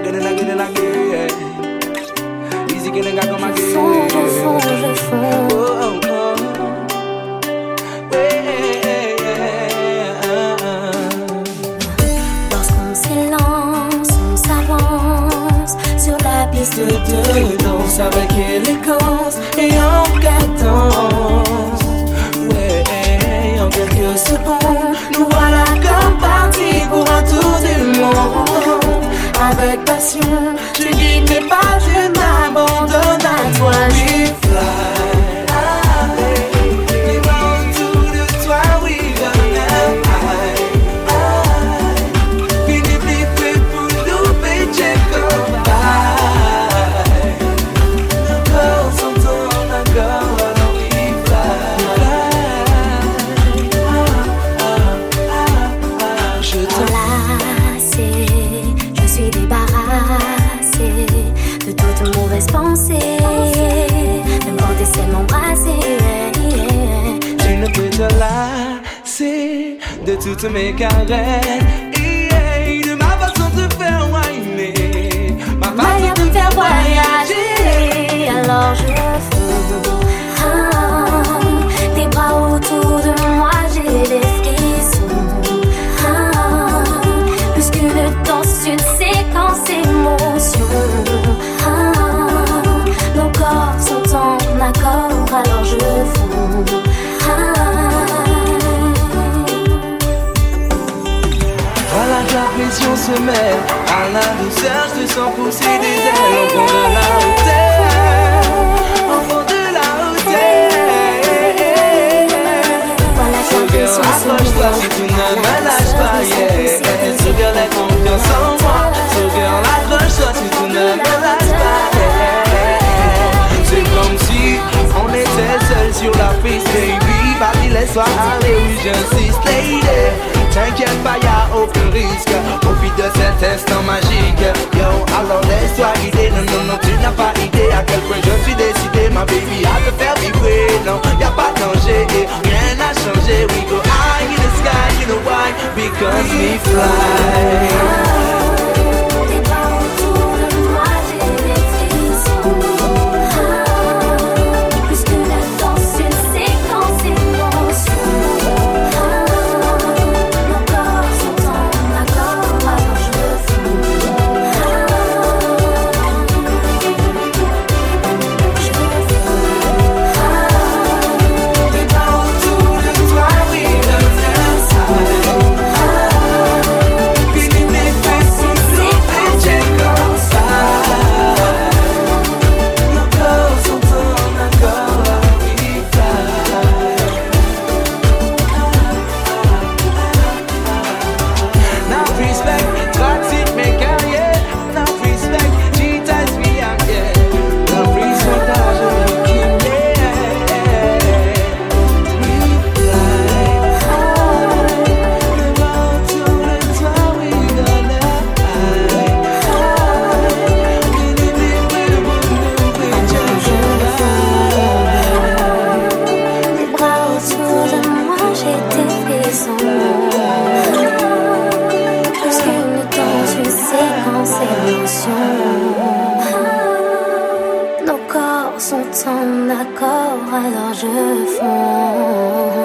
again and again and again. On s'avance sur la piste de danse avec élégance et en cadence. Ouais, en. de tout, tout mes carrés à la douceur, je sens pousser des ailes Enfant de la hauteur, au fond de la hauteur. Regarde, approche-toi si tu ne me lâches pas, yeah. Si tu ne me lâches pas, C'est comme si on était seul sur la piste, baby laisse-toi aller, j'insiste, lady. T'inquiète pas, y'a aucun risque. de cet instant magique. Yo, alors laisse-toi guider. Non, non, non, tu n'as pas idée à quel point je suis décidé Ma baby à te faire vibrer. Non, y a pas de danger. Rien n'a changé. We go high in the sky, you know why? Because we fly. accord, alors je fonce.